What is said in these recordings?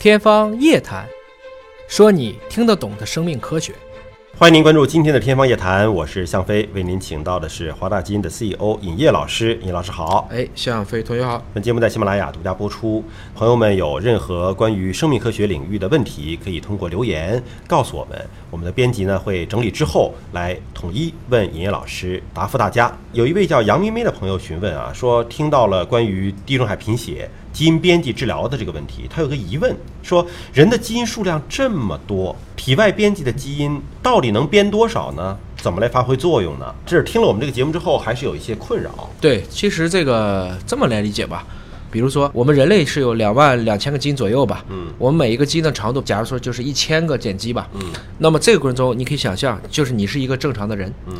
天方夜谭，说你听得懂的生命科学。欢迎您关注今天的《天方夜谭》，我是向飞，为您请到的是华大基因的 CEO 尹烨老师。尹老师好，哎，向飞同学好。本节目在喜马拉雅独家播出。朋友们有任何关于生命科学领域的问题，可以通过留言告诉我们，我们的编辑呢会整理之后来统一问尹烨老师答复大家。有一位叫杨咪咪的朋友询问啊，说听到了关于地中海贫血。基因编辑治疗的这个问题，他有个疑问，说人的基因数量这么多，体外编辑的基因到底能编多少呢？怎么来发挥作用呢？这是听了我们这个节目之后，还是有一些困扰。对，其实这个这么来理解吧，比如说我们人类是有两万两千个基因左右吧，嗯，我们每一个基因的长度，假如说就是一千个碱基吧，嗯，那么这个过程中，你可以想象，就是你是一个正常的人，嗯，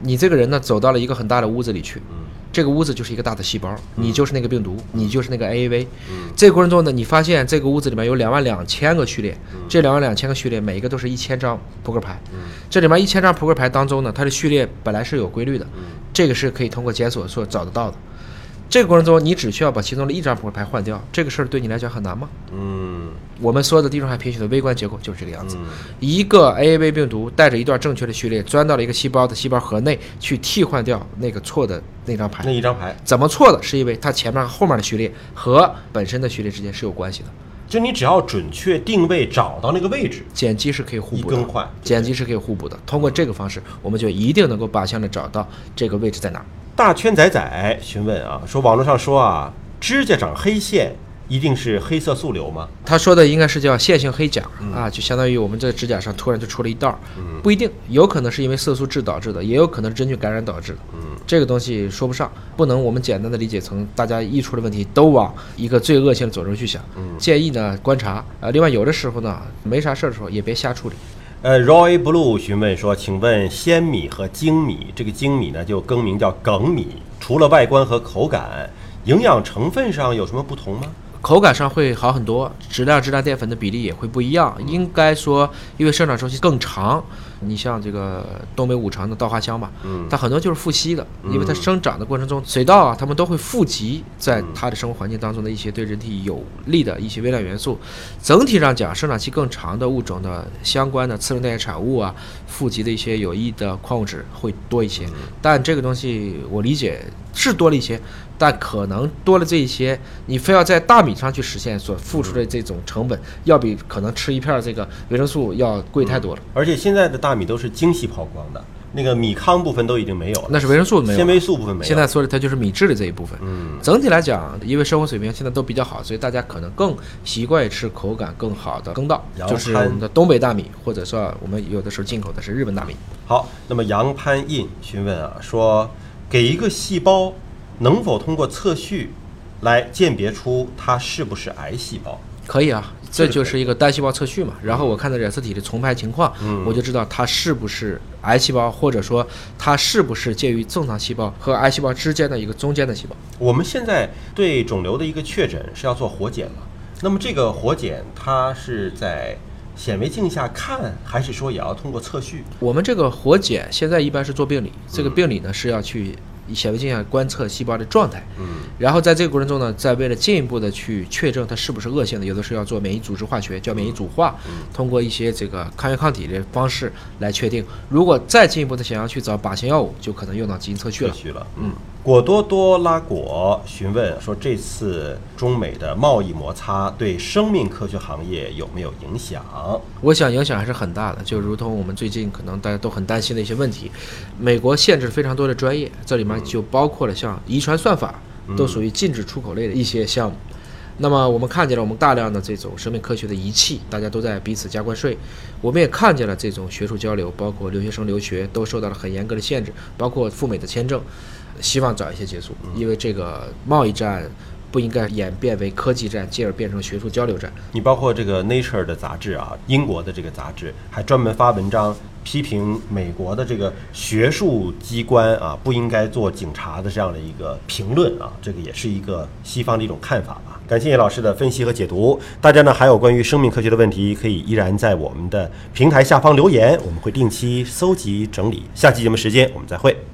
你这个人呢，走到了一个很大的屋子里去，嗯。这个屋子就是一个大的细胞，你就是那个病毒，你就是那个 AAV。嗯，这个过程中呢，你发现这个屋子里面有两万两千个序列，这两万两千个序列每一个都是一千张扑克牌。嗯，这里面一千张扑克牌当中呢，它的序列本来是有规律的，嗯，这个是可以通过检索所找得到的。这个过程中，你只需要把其中的一张扑克牌换掉，这个事儿对你来讲很难吗？嗯，我们说的地中海贫血的微观结构就是这个样子。嗯一个 AAV 病毒带着一段正确的序列钻到了一个细胞的细胞核内，去替换掉那个错的那张牌那。一张牌，怎么错的？是因为它前面和后面的序列和本身的序列之间是有关系的。就你只要准确定位，找到那个位置，碱基是可以互补的更换，碱基是可以互补的。通过这个方式，我们就一定能够靶向的找到这个位置在哪儿。大圈仔仔询问啊，说网络上说啊，指甲长黑线一定是黑色素瘤吗？他说的应该是叫线性黑甲、啊，就相当于我们这指甲上突然就出了一道儿，嗯不一定，有可能是因为色素痣导致的，也有可能是真菌感染导致的。嗯，这个东西说不上，不能我们简单的理解成大家一出了问题都往一个最恶性的佐证去想。嗯建议呢观察，呃，另外有的时候呢没啥事儿的时候也别瞎处理。呃，Roy Blue 询问说，请问鲜米和精米，这个精米呢就更名叫梗米，除了外观和口感，营养成分上有什么不同吗？口感上会好很多，质量、质量淀粉的比例也会不一样。应该说，因为生长周期更长，你像这个东北五常的稻花香吧，嗯它很多就是富硒的，因为它生长的过程中，水稻啊，它们都会富集在它的生活环境当中的一些对人体有利的一些微量元素。整体上讲，生长期更长的物种的相关的次生代谢产物啊，富集的一些有益的矿物质会多一些。但这个东西我理解是多了一些，但可能多了这一些，你非要在大米上去实现所付出的这种成本，要比可能吃一片这个维生素要贵太多了。而且现在的大米都是精细抛光的，那个米糠部分都已经没有了，那是维生素没有，纤维素部分没有。现在说的它就是米质的这一部分。嗯整体来讲，因为生活水平现在都比较好，所以大家可能更习惯于吃口感更好的羹稻，就是我们的东北大米，或者说我们有的时候进口的是日本大米。好，那么杨潘印询问啊，说给一个细胞能否通过测序来鉴别出它是不是癌细胞？可以啊，这就是一个单细胞测序嘛。然后我看到染色体的重排情况，嗯我就知道它是不是癌细胞，或者说它是不是介于正常细胞和癌细胞之间的一个中间的细胞。我们现在对肿瘤的一个确诊是要做活检嘛？那么这个活检它是在显微镜下看，还是说也要通过测序？我们这个活检现在一般是做病理，这个病理呢是要去显微镜下观测细胞的状态，嗯然后在这个过程中呢，再为了进一步的去确证它是不是恶性的，有的时候要做免疫组织化学，叫免疫组化，通过一些这个抗原抗体的方式来确定。如果再进一步的想要去找靶向药物，就可能用到基因测序了。测序了。嗯，果多多拉果询问说，这次中美的贸易摩擦对生命科学行业有没有影响？我想影响还是很大的，就如同我们最近可能大家都很担心的一些问题，美国限制非常多的专业，这里面就包括了像遗传算法，都属于禁止出口类的一些项目。那么我们看见了我们大量的这种生命科学的仪器，大家都在彼此加关税。我们也看见了这种学术交流，包括留学生留学都受到了很严格的限制，包括赴美的签证，希望早一些结束，因为这个贸易战不应该演变为科技战，进而变成学术交流战。你包括这个 Nature 的杂志啊，英国的这个杂志还专门发文章批评美国的这个学术机关啊，不应该做警察的这样的一个评论啊，这个也是一个西方的一种看法吧。感谢叶老师的分析和解读。大家呢还有关于生命科学的问题，可以依然在我们的平台下方留言，我们会定期搜集整理。下期节目时间我们再会。